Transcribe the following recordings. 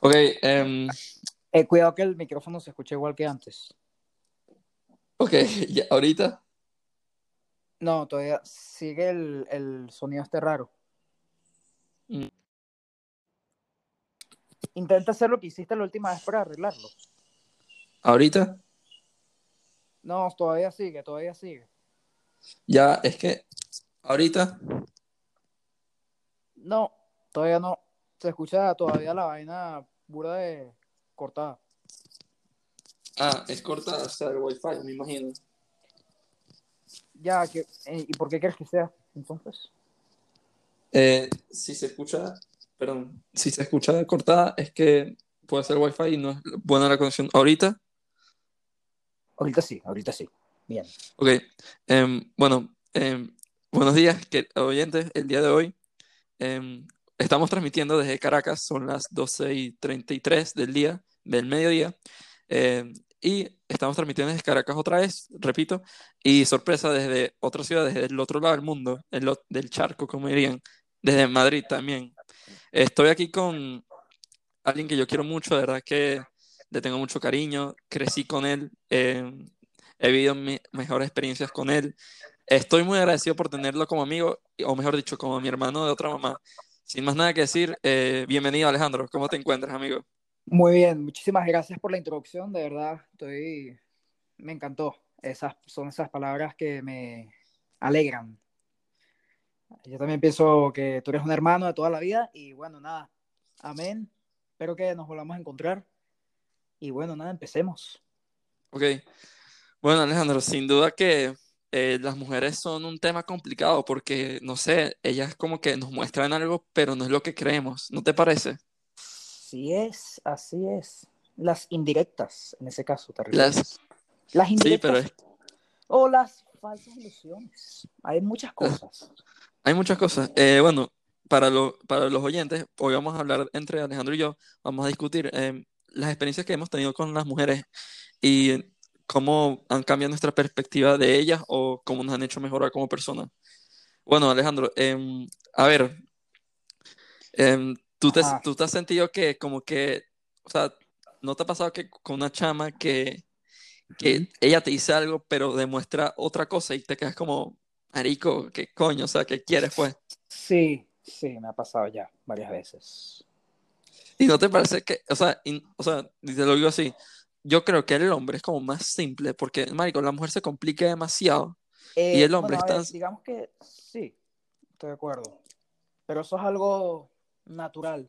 Ok, Eh, cuidado que el micrófono se escuche igual que antes. ok, ahorita. No, todavía sigue el, el sonido este raro. Mm. Intenta hacer lo que hiciste la última vez para arreglarlo. Ahorita. No, todavía sigue, todavía sigue. Ya, es que ahorita. No, todavía no. Se escucha todavía la vaina burda de cortada. Ah, es cortada, o sea, el wifi, me imagino. Ya, que, eh, ¿y por qué crees que sea entonces? Eh, si se escucha, perdón, si se escucha cortada, es que puede ser wifi y no es buena la conexión. Ahorita. Ahorita sí, ahorita sí. Bien. Ok, em, bueno, em, buenos días, que, oyentes. El día de hoy em, estamos transmitiendo desde Caracas, son las 12 y 33 del día, del mediodía, em, y estamos transmitiendo desde Caracas otra vez, repito, y sorpresa desde otra ciudad, desde el otro lado del mundo, el, del charco, como dirían, desde Madrid también. Estoy aquí con alguien que yo quiero mucho, de verdad que le tengo mucho cariño, crecí con él, em, he vivido mis mejores experiencias con él. Estoy muy agradecido por tenerlo como amigo, o mejor dicho, como mi hermano de otra mamá. Sin más nada que decir, eh, bienvenido Alejandro, ¿cómo te encuentras, amigo? Muy bien, muchísimas gracias por la introducción, de verdad, estoy, me encantó. Esas son esas palabras que me alegran. Yo también pienso que tú eres un hermano de toda la vida y bueno, nada, amén. Espero que nos volvamos a encontrar. Y bueno, nada, empecemos. Ok, bueno Alejandro, sin duda que eh, las mujeres son un tema complicado porque, no sé, ellas como que nos muestran algo, pero no es lo que creemos, ¿no te parece? Así es, así es. Las indirectas, en ese caso, ¿te Las? Las sí, indirectas pero es- o las falsas ilusiones. Hay muchas cosas. hay muchas cosas. Eh, bueno, para, lo- para los oyentes, hoy vamos a hablar entre Alejandro y yo, vamos a discutir eh, las experiencias que hemos tenido con las mujeres y cómo han cambiado nuestra perspectiva de ellas o cómo nos han hecho mejorar como personas. Bueno, Alejandro, em, a ver, em, ¿tú te, tú te has sentido que como que, o sea, ¿no te ha pasado que con una chama que, que ella te dice algo pero demuestra otra cosa y te quedas como, marico, ¿qué coño? O sea, ¿qué quieres pues? Sí, sí, me ha pasado ya varias veces. Y no te parece que, o sea, y- o sea, te lo digo así, yo creo que el hombre es como más simple porque, marico, la mujer se complica demasiado y Eh, el hombre bueno, a es ver, tan... digamos que sí, estoy de acuerdo. Pero eso es algo natural,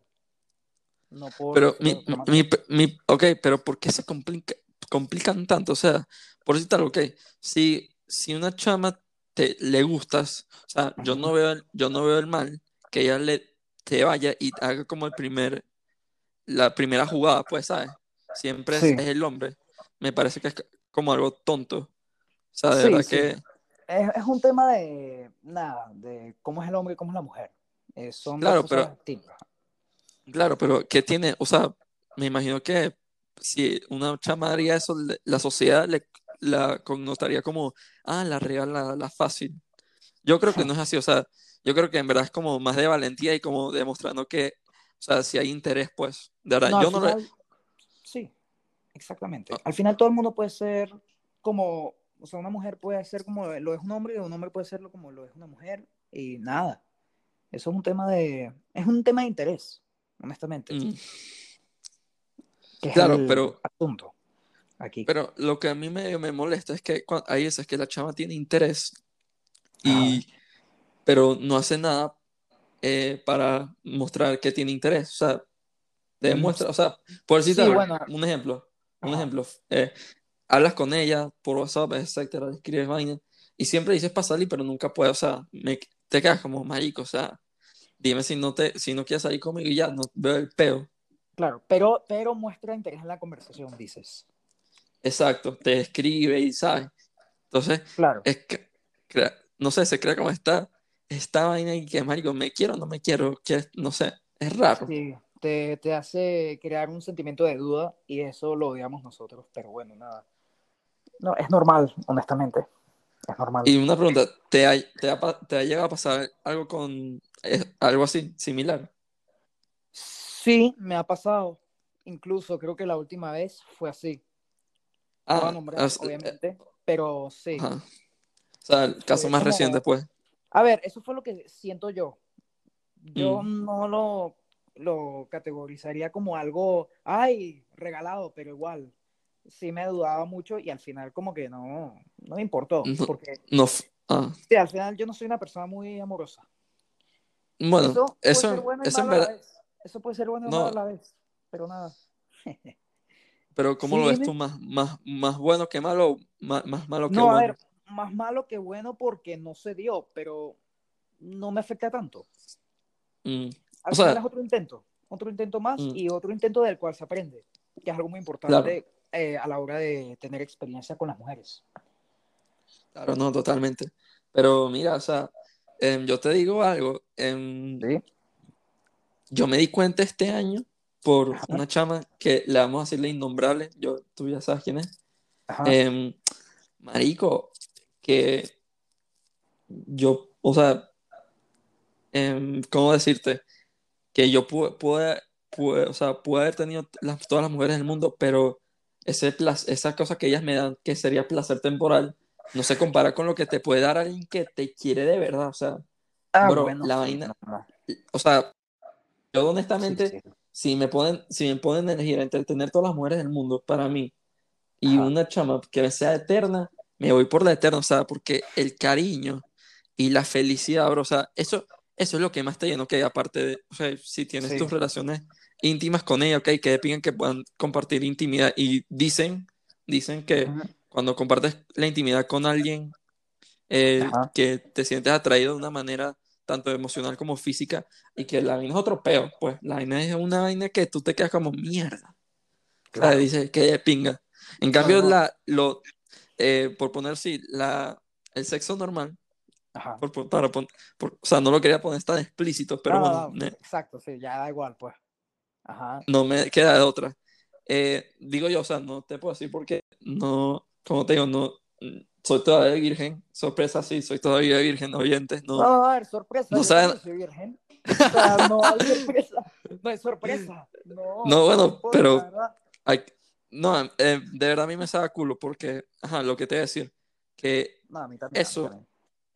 no por Pero mi, mi, mi, ok, pero ¿por qué se complica, complican tanto? O sea, por algo, ok, si, si una chama te, le gustas, o sea, yo no veo el, yo no veo el mal que ella le, te vaya y haga como el primer, la primera jugada, pues, ¿sabes? Siempre es, Sí, es el hombre. Me parece que es como algo tonto. O sea, de sí, verdad sí. que, Es, es un tema de nada, de cómo es el hombre y cómo es la mujer. Eh, son claro, pero, distintas. claro, pero ¿qué tiene? O sea, me imagino que si una chama haría eso, la sociedad le, la connotaría como, ah, la real, la, la fácil. Yo creo que no es así, o sea, yo creo que en verdad es como más de valentía y como demostrando que, o sea, si hay interés, pues, de verdad, No, yo no final, exactamente. Al final todo el mundo puede ser como, o sea, una mujer puede ser como lo es un hombre y un hombre puede serlo como lo es una mujer y nada. Eso es un tema de, es un tema de interés, honestamente, Mm, claro, el pero, asunto aquí. pero lo que a mí me, me molesta es que hay veces que la chama tiene interés y, pero no hace nada eh, para mostrar que tiene interés, o sea, demuestra, o sea, por decirte Sí, bueno, un ejemplo, un ajá. ejemplo, eh, hablas con ella por WhatsApp, etcétera, escribes vaina, y siempre dices para salir, pero nunca puedes, o sea, me, te quedas como marico, o sea, dime si no te, si no quieres salir conmigo y ya, no veo el peo. Claro, pero, pero muestra interés en la conversación, dices. Exacto, te escribe y sabes. Entonces, Claro, es que, crea- no sé, se crea como esta, esta vaina y que, marico, me quiero o no me quiero, que, no sé, es raro. sí, te, te hace crear un sentimiento de duda y eso lo odiamos nosotros, pero bueno, nada. No, es normal, honestamente, es normal. Y una pregunta, ¿te ha, te ha, te ha llegado a pasar algo con, eh, algo así, similar? Sí, me ha pasado. incluso creo que la última vez fue así. Ah, No voy a nombrar, as- obviamente, pero sí. ajá. O sea, el caso Fue más como- reciente, pues. A ver, eso fue lo que siento yo. Yo Mm. no lo, lo categorizaría como algo, ay, regalado, pero igual, sí me dudaba mucho y al final como que no, no me importó, No. porque No, ah, sí, al final yo no soy una persona muy amorosa. Bueno, eso puede eso, ser bueno y eso malo a la verdad, vez. Eso puede ser bueno y No. malo a la vez, pero nada. pero ¿cómo Sí, lo ves dime. tú? ¿Más, más, más bueno que malo más, más malo que No, a bueno? ver, más malo que bueno porque no se dio, pero no me afecta tanto. Mm, Al O sea- final es otro intento, otro intento más Mm. y otro intento del cual se aprende, que es algo muy importante eh, a la hora de tener experiencia con las mujeres. Claro, no, totalmente. Pero mira, o sea, em, yo te digo algo. em, Sí. yo me di cuenta este año por Ajá. una chama que le vamos a decirle innombrable. Yo, tú ya sabes quién es. Em, marico, que yo, o sea, ¿cómo decirte? Que yo pude, pude, pude- o sea, pude haber tenido las- todas las mujeres del mundo, pero ese esa cosa que ellas me dan, que sería placer temporal, no se compara con lo que te puede dar alguien que te quiere de verdad. O sea, Ah, bro, bueno, la vaina- o sea, yo Sí, honestamente, sí. si me ponen, si me ponen a elegir entre tener todas las mujeres del mundo para mí y Ajá. una chama que sea eterna, me voy por la eterna, o sea, porque el cariño y la felicidad, bro, o sea, eso, eso es lo que más te llena, ok, aparte de, o sea, si tienes Sí. tus relaciones íntimas con ella, ok, que pidan que puedan compartir intimidad y dicen, dicen que cuando compartes la intimidad con alguien, eh, que te sientes atraído de una manera tanto emocional como física y que la vaina es otro peo, pues la vaina es una vaina que tú te quedas como mierda. O sea, Claro. dices que pinga. En cambio, la, lo, eh, por poner sí, la, el sexo normal, Ajá. por, por- para pon- por- o sea, no lo quería poner tan explícito, pero No, bueno, no, me- exacto, sí, ya da igual, pues. Ajá. no me queda de otra. Eh, digo yo, o sea, no te puedo decir porque no, como te digo, no, mm, soy todavía virgen, sorpresa, sí, soy todavía virgen, oyentes, no. No, a ver, sorpresa. No saben- soy virgen. O sea, no hay sorpresa. No hay sorpresa. No, No, bueno, pero- la verdad. Ay, no, eh, de verdad a mí me saca culo porque, ajá, lo que te voy a decir, que No, a mí también, a mí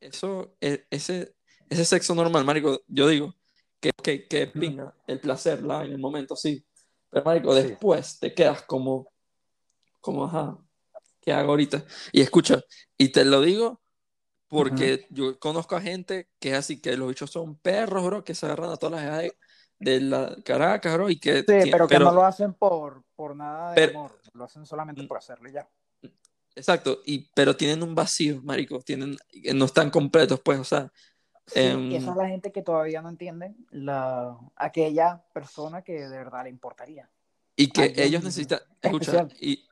eso- e- ese, ese sexo normal, marico, yo digo que, que, que pinga, el placer, la, en el momento, sí, pero marico, Sí. después te quedas como, como, ajá, ¿qué hago ahorita? Y escucha, y te lo digo porque yo conozco a gente que es así, que los bichos son perros, bro, que se agarran a todas las edades de la Caracas, bro, y que, Sí, pero que no lo hacen por, por nada de Pero- amor. Lo hacen solamente por hacerlo ya. Exacto, y, pero tienen un vacío, marico, tienen, no están completos, pues, o sea, Sí, Em, y esa es la gente que todavía no entiende la, aquella persona que de verdad le importaría. y que Alguien ellos necesitan, escucha, especial. y,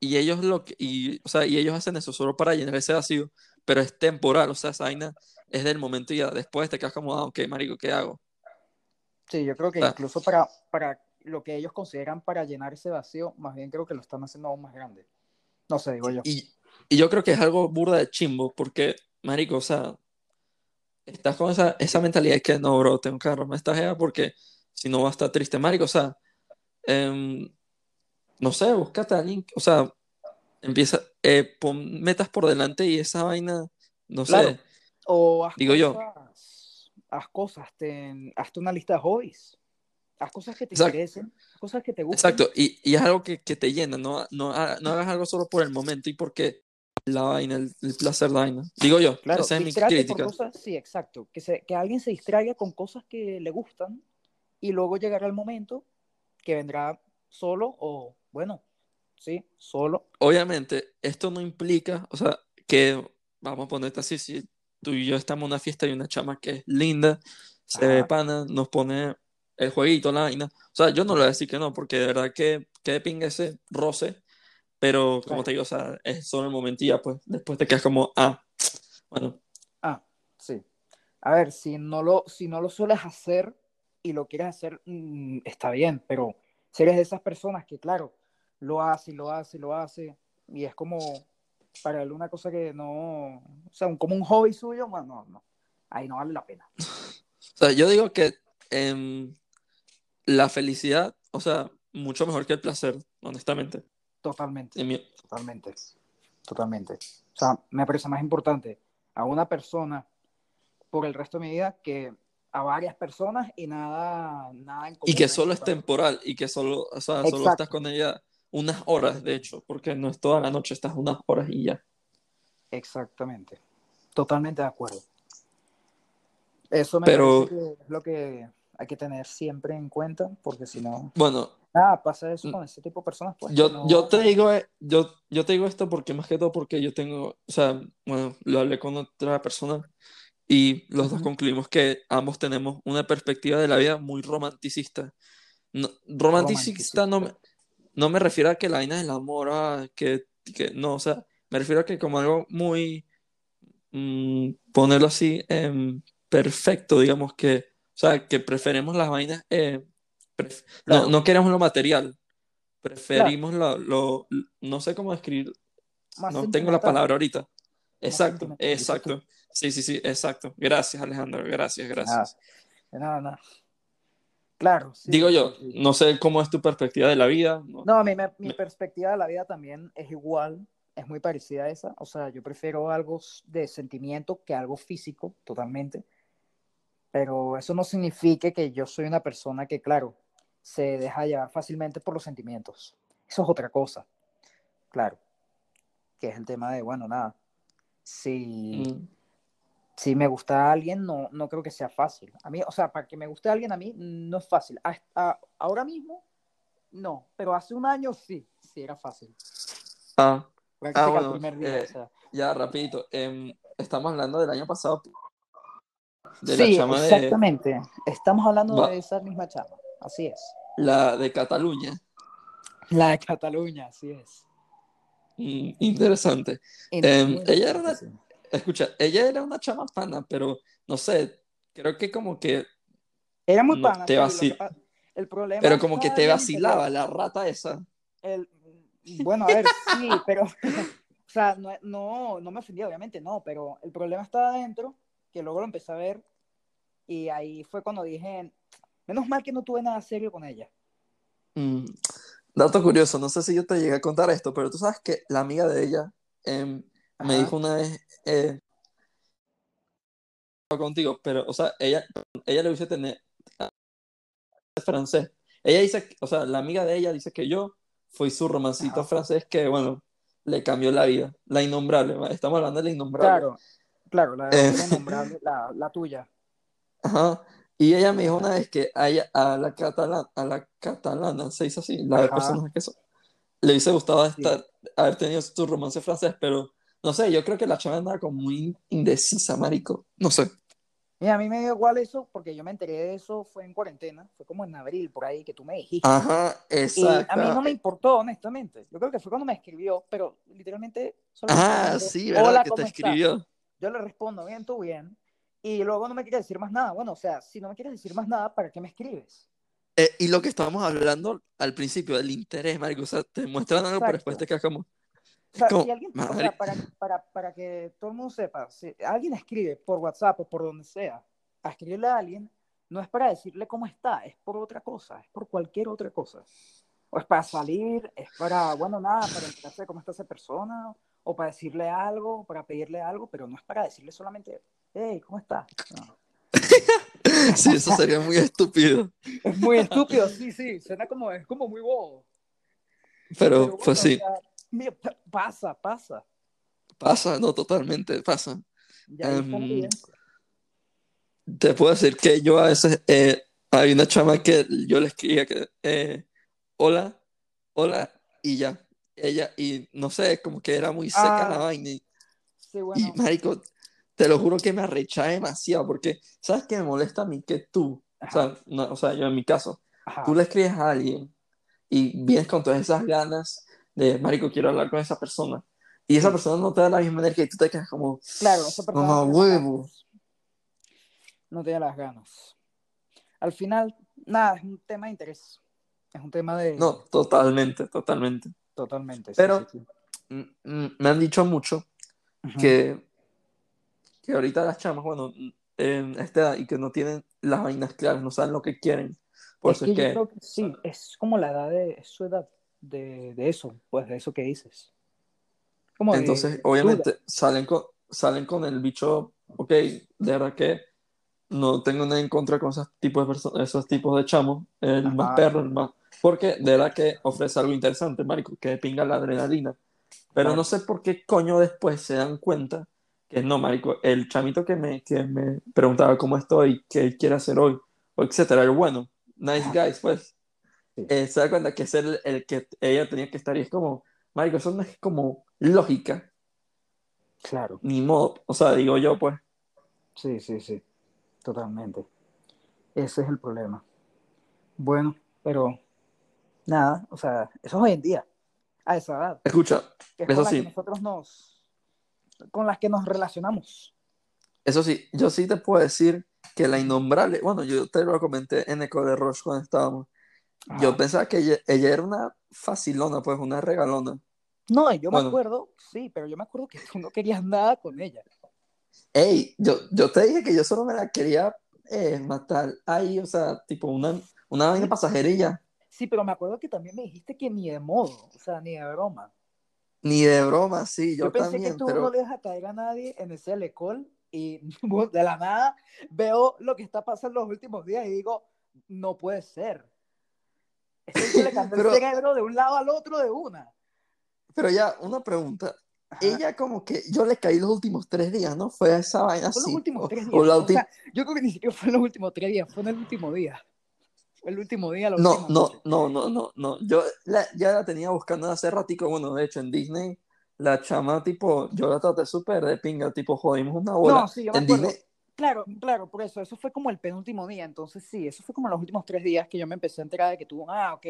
y ellos lo que, y, o sea, y ellos hacen eso solo para llenar ese vacío, pero es temporal, o sea, esa vaina es del momento y ya después te quedas como, ah, ok, marico, ¿qué hago? Sí, yo creo que incluso para, para lo que ellos consideran para llenar ese vacío, más bien creo que lo están haciendo aún más grande. No sé, digo yo. Y, y yo creo que es algo burda de chimbo, porque, marico, o sea, estás con esa, esa mentalidad de que no, bro, tengo que agarrarme esta jeva porque si no va a estar triste, marico, o sea, em, no sé, búscate a alguien, o sea, empieza, eh, pon metas por delante y esa vaina, no Claro. sé, O haz Digo yo. haz cosas, ten- hazte una lista de hobbies. Haz cosas que te Exacto. interesen, cosas que te gusten. exacto, y, y es algo que, que te llena, no, no, ha- no hagas algo solo por el momento y porque la vaina, el, el placer de vaina, digo yo, Claro, esa es mi crítica. cosas, sí, exacto. Que, se, que alguien se distraiga con cosas que le gustan y luego llegará el momento que vendrá solo o, bueno, sí, solo. obviamente, esto no implica, o sea, que vamos a ponerte así, si tú y yo estamos en una fiesta y una chama que es linda, se ve Ajá. pana, nos pone el jueguito, la vaina. O sea, yo no le voy a decir que no, porque de verdad que, que de pinga ese roce, pero como Claro. te digo, o sea, es solo el momento y ya, pues, después te quedas como, ah, bueno, Ah, sí. A ver, si no lo, si no lo sueles hacer y lo quieres hacer, mm, está bien, pero si eres de esas personas que, claro, lo hace lo hace lo hace, y es como para él una cosa que no, o sea, un- como un hobby suyo, bueno, no, no, ahí no vale la pena. O sea, yo digo que em, la felicidad, o sea, mucho mejor que el placer, honestamente. Totalmente. Mi- Totalmente. Totalmente. O sea, me parece más importante a una persona por el resto de mi vida que a varias personas y nada, nada en Y que solo es temporal y que solo, o sea, solo Exacto. estás con ella unas horas, de hecho, porque no es toda la noche, estás unas horas y ya. Exactamente. Totalmente de acuerdo. Eso me Pero- parece que es lo que hay que tener siempre en cuenta, porque si no, Bueno, nada, pasa eso con ese tipo de personas. Pues, Mm. yo, no- yo te digo, eh, yo, yo te digo esto porque más que todo porque yo tengo, o sea, bueno, lo hablé con otra persona y los dos concluimos que ambos tenemos una perspectiva de la vida muy romanticista. No, romanticista no me, no me refiero a que la vaina del amor, ah, que, que no, o sea, me refiero a que como algo muy, mm, ponerlo así, em, perfecto, digamos que, o sea, que preferimos las vainas, eh, pref- no, Claro. no queremos lo material, preferimos lo, lo- no sé cómo describir, Más no tengo la palabra ahorita. Exacto, exacto. Sí, sí, sí, exacto. Gracias, Alejandro, gracias, gracias. De nada, nada. Claro. sí, Digo yo, sí. no sé cómo es tu perspectiva de la vida. no- No, mi, me- mi Me- perspectiva de la vida también es igual, es muy parecida a esa. O sea, yo prefiero algo de sentimiento que algo físico, totalmente. Pero eso no significa que yo soy una persona que, claro, se deja llevar fácilmente por los sentimientos. Eso es otra cosa, claro. Que es el tema de, bueno, nada. Si, Mm, si me gusta a alguien, no, no creo que sea fácil. A mí, o sea, para que me guste a alguien, a mí no es fácil. Hasta ahora mismo, no. Pero hace un año sí, sí era fácil. Ah, Prácticamente bueno, día, eh, o sea. ya, rapidito. em, estamos hablando del año pasado. De la Sí, chama de, exactamente. Estamos hablando Va- de esa misma chama. Así es. la de Cataluña. La de Cataluña, así es. Mm, interesante. Muy ella era una-. Escucha, ella era una chama pana, pero no sé, creo que como que, Era muy no, pana, te vacil- que El problema pero como que te vacilaba la rata esa. El- Bueno, a ver, sí, pero, o sea, no, no, no me ofendí, obviamente, no, pero el problema estaba adentro, que luego lo empecé a ver, y ahí fue cuando dije, menos mal que no tuve nada serio con ella. Mm, dato curioso, no sé si yo te llegué a contar esto, pero tú sabes que la amiga de ella em, me dijo una vez eh, contigo, pero, o sea, ella, ella le dice tener francés. Ella dice, o sea, la amiga de ella dice que yo fui su romancito Ajá. francés que, bueno, le cambió la vida. La innombrable, estamos hablando de la innombrable. Claro, claro, la, Eh. la la, la tuya. Ajá. Y ella me dijo una vez que a, ella, a la catalana, a la catalana, se dice así, la personas que son, le hubiese gustado Sí. estar, haber tenido su romance francés, pero no sé, yo creo que la chava andaba como muy indecisa, marico. No sé. Y a mí me dio igual eso, porque yo me enteré de eso, fue en cuarentena, fue como en abril, por ahí, que tú me dijiste. Ajá, Y exacto. a mí no me importó, honestamente. Yo creo que fue cuando me escribió, pero literalmente solo Ah, escribió, sí, ¿verdad? Hola, que ¿cómo te estás? Yo le respondo, bien, tú bien. Y luego no me quiere decir más nada. Bueno, o sea, si no me quieres decir más nada, ¿para qué me escribes? Eh, y lo que estábamos hablando al principio, del interés, marico, o sea, te muestran algo, pero después Exacto. te quedas como, O sea, como, si alguien, o para, para, para que todo el mundo sepa, si alguien escribe por WhatsApp o por donde sea, a escribirle a alguien, no es para decirle cómo está, es por otra cosa, es por cualquier otra cosa. O es para salir, es para, bueno, nada, para enterarse de cómo está esa persona, o para decirle algo, para pedirle algo, pero no es para decirle solamente, hey, ¿cómo está? No. Sí, eso sería muy estúpido. Es muy estúpido, sí, sí, suena como, es como muy bobo. Pero, Pero bueno, pues sí, pasa, pasa. pasa, no, totalmente, pasa. Ya la Em. Te puedo decir que yo a veces, eh, hay una chama que yo le escribía que, eh, hola, hola, y ya. Ella, y no sé, como que era muy seca la Ah, vaina. Y, Sí, y, marico, te lo juro que me arrechaba demasiado, porque, ¿sabes qué me molesta a mí? Que tú, o sea, no, o sea, yo en mi caso, ajá. tú le escribes a alguien y vienes con todas esas ganas de, marico, quiero hablar con esa persona. Y esa persona no te da la misma energía y tú te quedas como, Claro, esa persona no huevo. No tiene las ganas. Al final, nada, es un tema de interés. Es un tema de... No, totalmente, totalmente. Totalmente. sí, Pero- sí, sí. Mm, Me han dicho mucho que, que ahorita las chamas, bueno, en esta edad y que no tienen las vainas claras, no saben lo que quieren. Por Es eso que es yo que, creo que sí, es como la edad de, es su edad de, de eso, pues de eso que dices. Como entonces, de duda. obviamente, salen con, salen con el bicho, ok, de verdad que no tengo nada en contra con esos tipos de esos tipos de chamos, el más Ajá. perro, el más, porque de verdad que ofrece algo interesante, marico, que pinga la adrenalina. Pero no sé por qué coño después se dan cuenta que no, marico, el chamito que me, que me preguntaba cómo estoy, qué quiere hacer hoy, o etcétera, el bueno, nice guys, pues, eh, se da cuenta que es el, el que ella tenía que estar y es como, marico, eso no es como lógica, Claro, ni modo, o sea, digo yo, pues, sí, sí, sí, totalmente. Ese es el problema. Bueno, pero nada, o sea, eso es hoy en día, a esa edad, escucha, es Eso con sí. que nosotros nos, con las que nos relacionamos. Eso sí, yo sí te puedo decir que la innombrable, bueno, yo te lo comenté en Eco de Roche cuando estábamos. Yo Ajá. pensaba que ella, ella era una facilona, pues una regalona. No, yo Bueno. me acuerdo, sí, pero yo me acuerdo que tú no querías nada con ella. Ey, yo, yo te dije que yo solo me la quería eh, matar ahí, o sea, tipo una, una vaina pasajerilla. Sí, pero me acuerdo que también me dijiste que ni de modo, o sea, ni de broma. Ni de broma, sí, yo, Yo, pensé también, que tú pero no le a caer a nadie en ese alecol y de la nada veo lo que está pasando en los últimos días y digo, no puede ser. Bicho le Pero- el cerebro de un lado al otro de una. pero ya, una pregunta. Ajá. Ella como que yo le caí los últimos tres días, ¿no? Fue esa vaina Fue así. los últimos o- tres o días. la O ulti- sea, yo creo que ni siquiera fue en los últimos tres días, fue en el último día. El último día, la No, no, noche. no, no, no, no. Yo la- ya la tenía buscando hace ratico. Bueno, de hecho, en Disney, la chama, tipo, yo la traté súper de pinga, tipo, jodimos una bola. No, sí, yo me en acuerdo. Disney, Claro, claro, por eso, eso fue como el penúltimo día, entonces sí, eso fue como los últimos tres días que yo me empecé a enterar de que tú, ah, ok,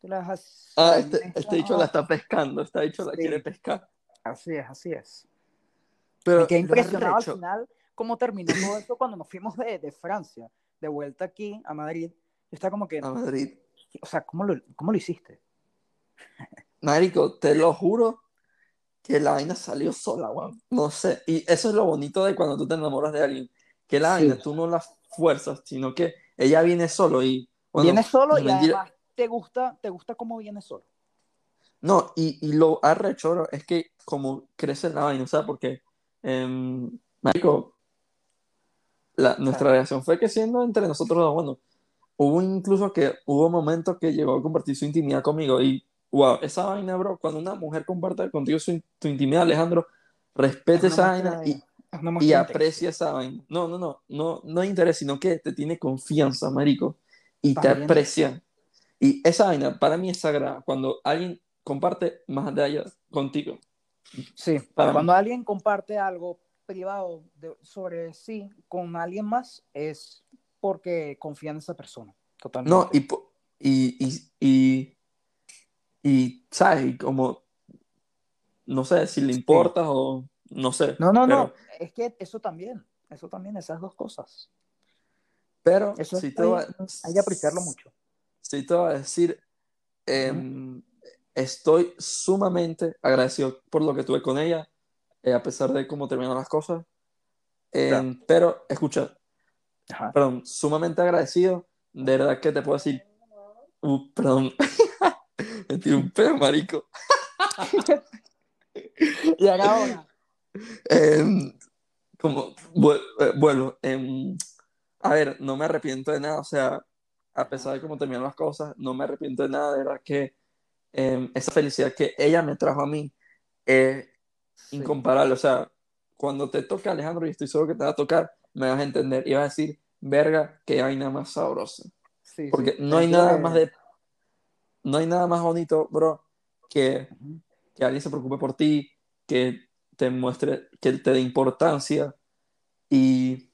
tú la has... ah, este, esta, este dicho la está pescando, este dicho la Sí. quiere pescar. Así es, así es. Pero Me quedé impresionado al final cómo terminó todo esto cuando nos fuimos de, de Francia, de vuelta aquí a Madrid. Yo estaba como que, a Madrid. o sea, ¿cómo lo, cómo lo hiciste? Marico, te lo juro que la vaina salió sola, weón. No sé. Y eso es lo bonito de cuando tú te enamoras de alguien. Que la Sí. vaina tú no la fuerzas, sino que ella viene solo y. bueno, viene solo y mentira. además te gusta, te gusta cómo viene solo. No, y, y lo arrecho bro, es que como crece la vaina, o sea, porque, em, marico, la, nuestra relación fue creciendo entre nosotros dos, bueno, hubo incluso que hubo momentos que llegó a compartir su intimidad conmigo y, wow, esa vaina, bro, cuando una mujer comparte contigo su, tu intimidad, Alejandro, respete Es esa vaina y, y aprecia esa vaina. No, no, no, no, no interés, sino que te tiene confianza, marico, y te aprecia. Y esa vaina para mí es sagrada, cuando alguien comparte más de allá contigo. Sí, Para cuando alguien comparte algo privado de- sobre sí con alguien más es porque confía en esa persona. Totalmente. No, y, y, y, y, y, ¿sabes? Y como, no sé si le importa o no sé. no, no, no, pero, es que eso también, eso también, esas dos cosas. Pero Eso sí es- te hay, a- hay que apreciarlo mucho. sí te voy a decir, em, estoy sumamente agradecido por lo que tuve con ella, eh, a pesar de cómo terminaron las cosas. Em, Pero, escucha, Ajá. perdón, sumamente agradecido. De verdad que te puedo decir, uh, perdón, me tiré un pedo, marico. Y ahora, Em, como, vu- eh, em, a ver, no me arrepiento de nada, o sea, a pesar de cómo terminaron las cosas, no me arrepiento de nada, de verdad que em, esa felicidad que ella me trajo a mí es sí, incomparable, o sea, cuando te toca Alejandro, y estoy seguro que te va a tocar, me vas a entender y vas a decir, verga, que vaina más sabrosa. sí, Porque sí. no hay nada que- más de, no hay nada más bonito, bro, que que alguien se preocupe por ti, que te muestre, que te dé importancia y,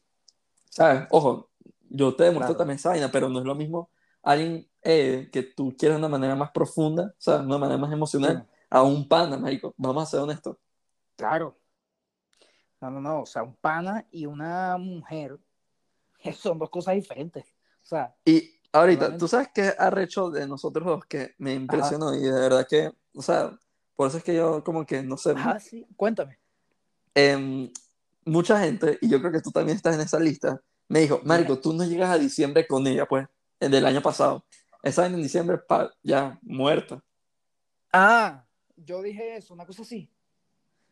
¿sabes? Ojo, yo te demuestro Claro. también esa vaina, pero no es lo mismo alguien eh, que tú quieres de una manera más profunda, ¿sabes? Una manera más emocional, Sí, a un pana, marico. Vamos a ser honestos. claro. No, no, no, o sea, un pana y una mujer son dos cosas diferentes. O sea, Y ahorita, tú sabes qué arrecho de nosotros dos que me impresionó y de verdad que, o sea, por eso es que yo como que, no sé, ajá, sí, cuéntame. em, mucha gente, y yo creo que tú también estás en esa lista, me dijo, Marico, tú no llegas a diciembre con ella, pues, del año pasado. Esa en diciembre, pa, ya, muerta. Ah, yo dije eso, una cosa así.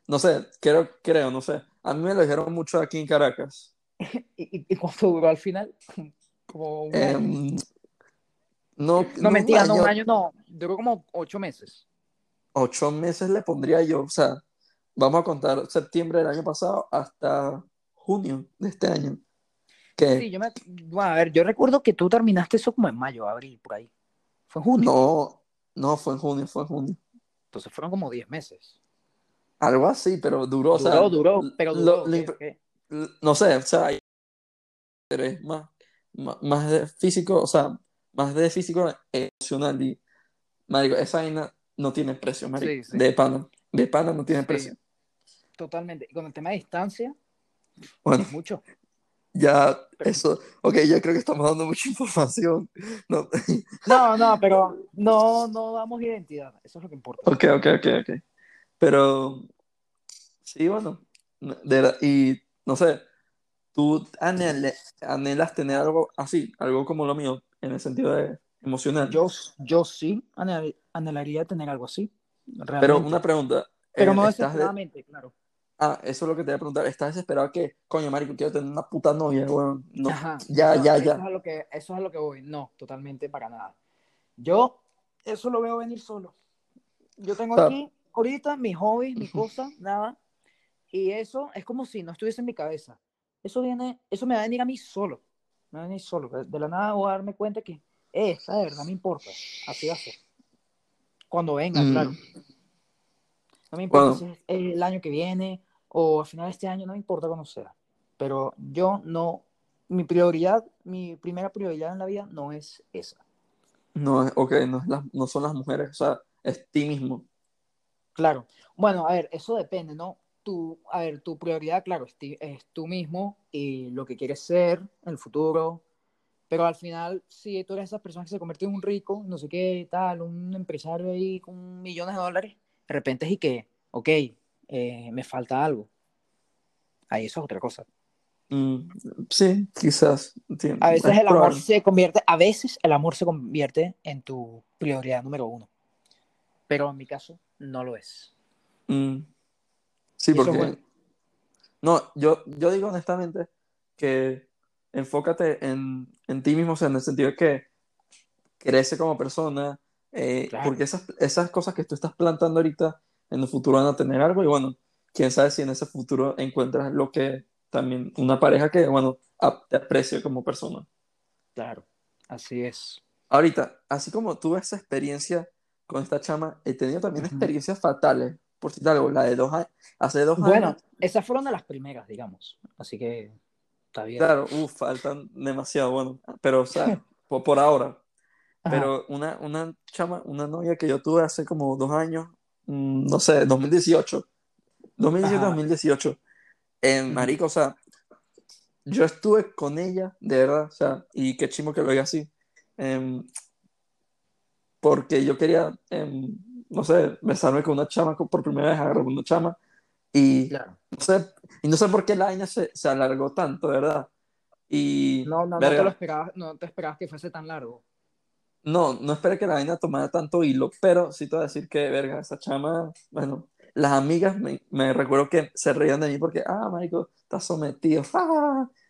No sé, creo, creo, no sé. A mí me lo dijeron mucho aquí en Caracas. ¿Y, cuánto duró al final? Como un año. Em, no, No, mentira, no, un año, año no. Duró como ocho meses. ocho meses le pondría yo. O sea, vamos a contar septiembre del año pasado hasta junio de este año. Que Sí, yo me. bueno, a ver, yo recuerdo que tú terminaste eso como en mayo, abril, por ahí. Fue en junio. no, no fue en junio, fue en junio. Entonces fueron como 10 meses. Algo así, pero duró, o sea, duró, duró, pero duró. lo ¿qué- imp- qué? l- no sé, o sea, interés más, más, más de físico, o sea, más de físico emocional y, marico, esa vaina no tiene precio, marico, Sí, sí. de pana, de pana no tiene Sí. precio. Totalmente. Y con el tema de distancia, Bueno, es mucho. ya eso, ok, ya creo que estamos dando mucha información, no, No, no, pero no, no damos identidad. Eso es lo que importa. ok, ok, ok, ok, pero, sí, bueno, de y, no sé, tú anhele- anhelas tener algo así, algo como lo mío, en el sentido de emocional. Yo, yo sí anhel- anhelaría tener algo así. Pero Realmente. una pregunta. Pero eh, no ¿estás de- desesperadamente, claro. Ah, eso es lo que te voy a preguntar. ¿Estás desesperado que, coño, marico, quiero tener una puta novia? Bueno, no. Ajá. Ya, No, ya, eso ya. Es a lo que, eso es a lo que voy. No, totalmente para nada. Yo eso lo veo venir solo. Yo tengo Ah. aquí ahorita mi hobby, mi cosa, nada. Y eso es como si no estuviese en mi cabeza. Eso viene, eso me va a venir a mí solo. Me va a venir solo. De la nada voy a darme cuenta que, esta de verdad me importa. Así va a ser. Cuando venga, Mm. claro. No me importa Bueno. si es el año que viene o a final de este año, no me importa cuando sea. Pero yo no, mi prioridad, mi primera prioridad en la vida no es esa. No, ok, no, es la- no son las mujeres, o sea, es ti mismo. Claro. Bueno, a ver, eso depende, ¿no? Tu, a ver, tu prioridad, claro, es, ti- es tú mismo y lo que quieres ser en el futuro. Pero al final, si tú eres esas personas que se convierten en un rico, no sé qué, tal, un empresario ahí con millones de dólares, de repente es y que, ok, eh, me falta algo. Ahí eso es otra cosa. Mm, sí, quizás. A veces Es el amor probable. se convierte, a veces el amor se convierte en tu prioridad número uno. Pero en mi caso, no lo es. Mm, sí, porque. No, yo, yo digo honestamente que enfócate en, en ti mismo, o sea, en el sentido de que crece como persona, eh, Claro. porque esas, esas cosas que tú estás plantando ahorita en el futuro van a tener algo y bueno, quién sabe si en ese futuro encuentras lo que también, una pareja que, bueno, te aprecie como persona. Claro, así es. Ahorita, así como tuve esa experiencia con esta chama, he tenido también experiencias fatales, por citar algo, la de dos años, hace dos Bueno, años. esas fueron de las primeras, digamos. Así que está bien. Claro, uff, faltan demasiado, bueno, pero o sea, por, por ahora. Ajá. Pero una, una chama, una novia que yo tuve hace como dos años, mm, no sé, 2018, 2017, Ajá. 2018, en marico, o sea, yo estuve con ella, de verdad, o sea, y qué chimo que lo diga así, em, porque yo quería, em, no sé, besarme con una chama por primera vez, agarré una chama, y Claro. no sé, y no sé por qué la vaina se, se alargó tanto, verdad. Y, No, no, no te verga, lo esperabas, no te esperabas que fuese tan largo. no, no esperé que la vaina tomara tanto hilo, pero sí te voy a decir que, verga, esa chama, bueno, las amigas me, me recuerdo que se reían de mí porque, ah, marico, estás sometido, ¡ah!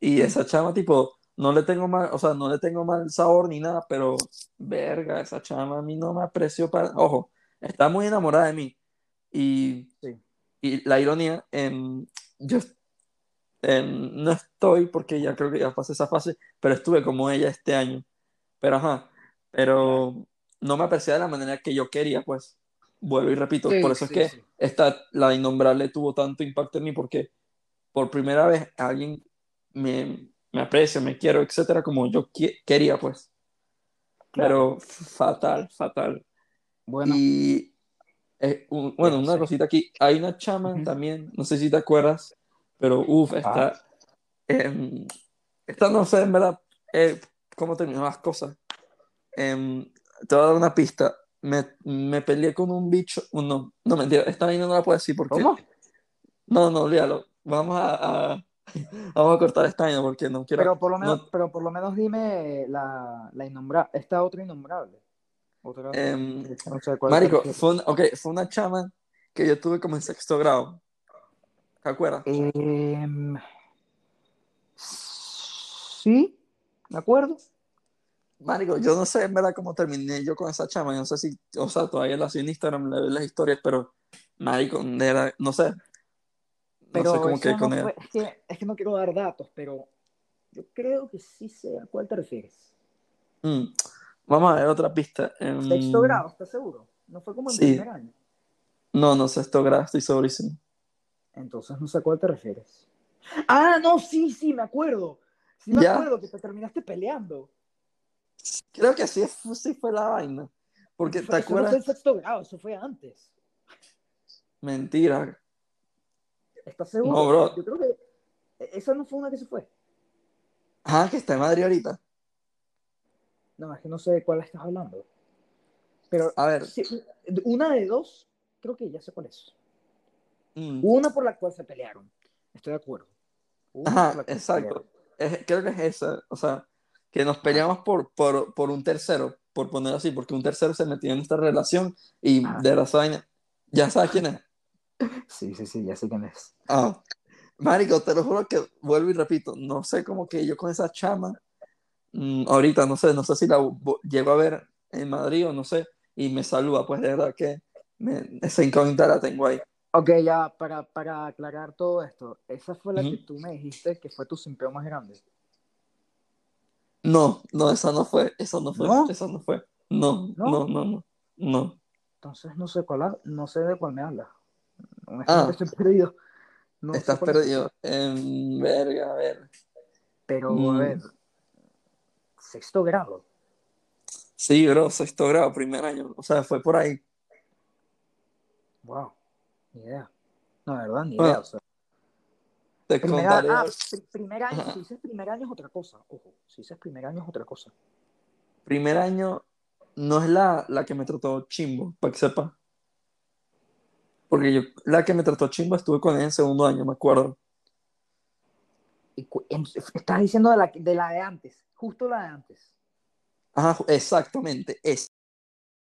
Y esa chama, tipo, no le tengo mal, o sea, no le tengo mal sabor ni nada, pero, verga, esa chama a mí no me apreció para, ojo, está muy enamorada de mí. Y, Sí. y la ironía, em, yo em, no estoy, porque ya creo que ya pasé esa fase, pero estuve como ella este año. Pero ajá, pero no me apreciaba de la manera que yo quería, pues. Vuelvo y repito, Sí, por eso sí, es que sí. esta, la innombrable tuvo tanto impacto en mí, porque por primera vez alguien me, me aprecia, me quiero, etcétera, como yo qui- quería, pues. Claro. Pero fatal, fatal. Bueno, Y eh, un- bueno, una cosita aquí. Hay una chama también, no sé si te acuerdas, pero uff, está. em, esta no sé, en verdad, eh, cómo terminó las cosas. Em, te voy a dar una pista. Me, me peleé con un bicho. No, no mentira, esta vaina no la puedo decir porque. ¿cómo? No, no, olvídalo. Vamos a, a- Vamos a cortar esta porque no quiero. Pero por lo menos, no- pero por lo menos dime la, la innombrable, esta otra innombrable. Otra, esa no sé Marico, fue, un- ok, fue una chama que yo tuve como en sexto grado. ¿Te acuerdas? Em, sí, me acuerdo. Marico, yo no sé en verdad cómo terminé yo con esa chama. Yo no sé si, o sea, todavía la sigo en Instagram, le veo las historias, pero, Marico, verdad, no sé. No Pero sé cómo eso que no con fue- es, que, es que no quiero dar datos, pero yo creo que sí sé a cuál te refieres. Mm. Vamos a ver otra pista. Em, Sexto grado, ¿estás seguro? No fue como en Sí. primer año. No, no, sexto grado, estoy segurísimo. Entonces no sé a cuál te refieres. Ah, no, sí, sí, me acuerdo. Sí me ¿Ya? acuerdo que te terminaste peleando. Creo que así fue, sí fue la vaina. Porque, ¿te eso no fue acuerdas? en sexto grado, eso fue antes. Mentira. ¿Estás seguro? No, bro. Yo creo que esa no fue una que se fue. Ah, que está en Madrid ahorita. No, es que no sé de cuál estás hablando. Pero A ver. una de dos, creo que ya sé cuál es. mm. Una por la cual se pelearon. Estoy de acuerdo. Una Ajá, exacto. Es- creo que es esa. O sea, que nos peleamos por, por, por un tercero, por ponerlo así, porque un tercero se metió en esta relación y Ajá. de la vaina. ¿Ya sabes quién es? Sí, sí, sí, ya sé quién es. Ah, Marico, te lo juro que vuelvo y repito, no sé cómo que yo con esa chama, mm, ahorita no sé, no sé si la llego a ver en Madrid o no sé, y me saluda, pues de verdad que me- esa incógnita la tengo ahí. Ok, ya, para, para aclarar todo esto, esa fue la que tú me dijiste que fue tu simpleo más grande. No, no, esa no fue, esa no fue, ¿No? esa no fue. No, ¿No? no, no, no, no. Entonces no sé cuál, no sé de cuál me hablas. Ah. estoy perdido. No sé Estás perdido. En verga, a ver. Pero, Mm. a ver, sexto grado. Sí, bro, sexto grado, primer año. O sea, fue por ahí. Wow, ni idea. No, de verdad, ni Bueno, idea. O sea, Te contaré. ah, pri- primer año, Ajá. si dices primer año es otra cosa. Ojo, si dices primer año es otra cosa. Primer año no es la, la que me trató chimbo, para que sepa. Porque yo, la que me trató chimbo estuve con ella en segundo año, me acuerdo. Estás diciendo de la, de la de antes, justo la de antes. Ajá, exactamente, es.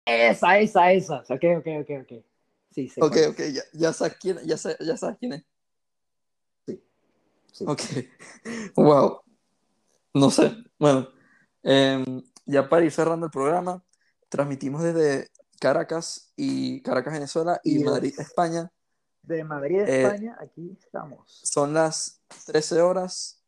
Esa, esa, esa. Ok, ok, ok, ok. Sí, sé Ok, cuál ok, ya, ya sabes quién, ya, sé- ya sabes quién es. Sí. Ok. Wow. No sé. Bueno, em, ya para ir cerrando el programa, transmitimos desde Caracas y Caracas, Venezuela y Madrid, España. De Madrid, Eh, España, aquí estamos. Son las 13 horas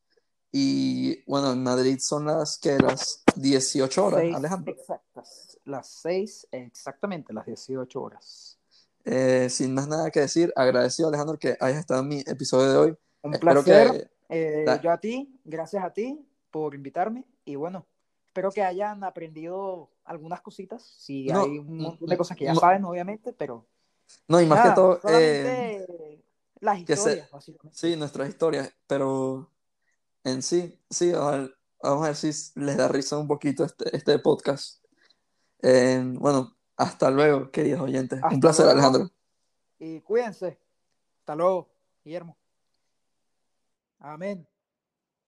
y bueno, en Madrid son las que las 18 horas, Seis Alejandro. exactas. Las seis, exactamente, las 18 horas. Eh, sin más nada que decir, agradecido Alejandro que hayas estado en mi episodio de hoy. Un Espero placer. que Eh, yo a ti, gracias a ti por invitarme. Y bueno, espero que hayan aprendido algunas cositas. Si No, hay un montón de cosas que ya no. saben, obviamente, pero no, y más nada, que todo, eh, las se- historias, básicamente. sí, nuestras historias, pero en sí, sí, vamos a ver si les da risa un poquito este, este podcast. Eh, bueno, hasta luego, queridos oyentes. Hasta Un placer, luego. Alejandro. Y cuídense. Hasta luego, Guillermo. Amén.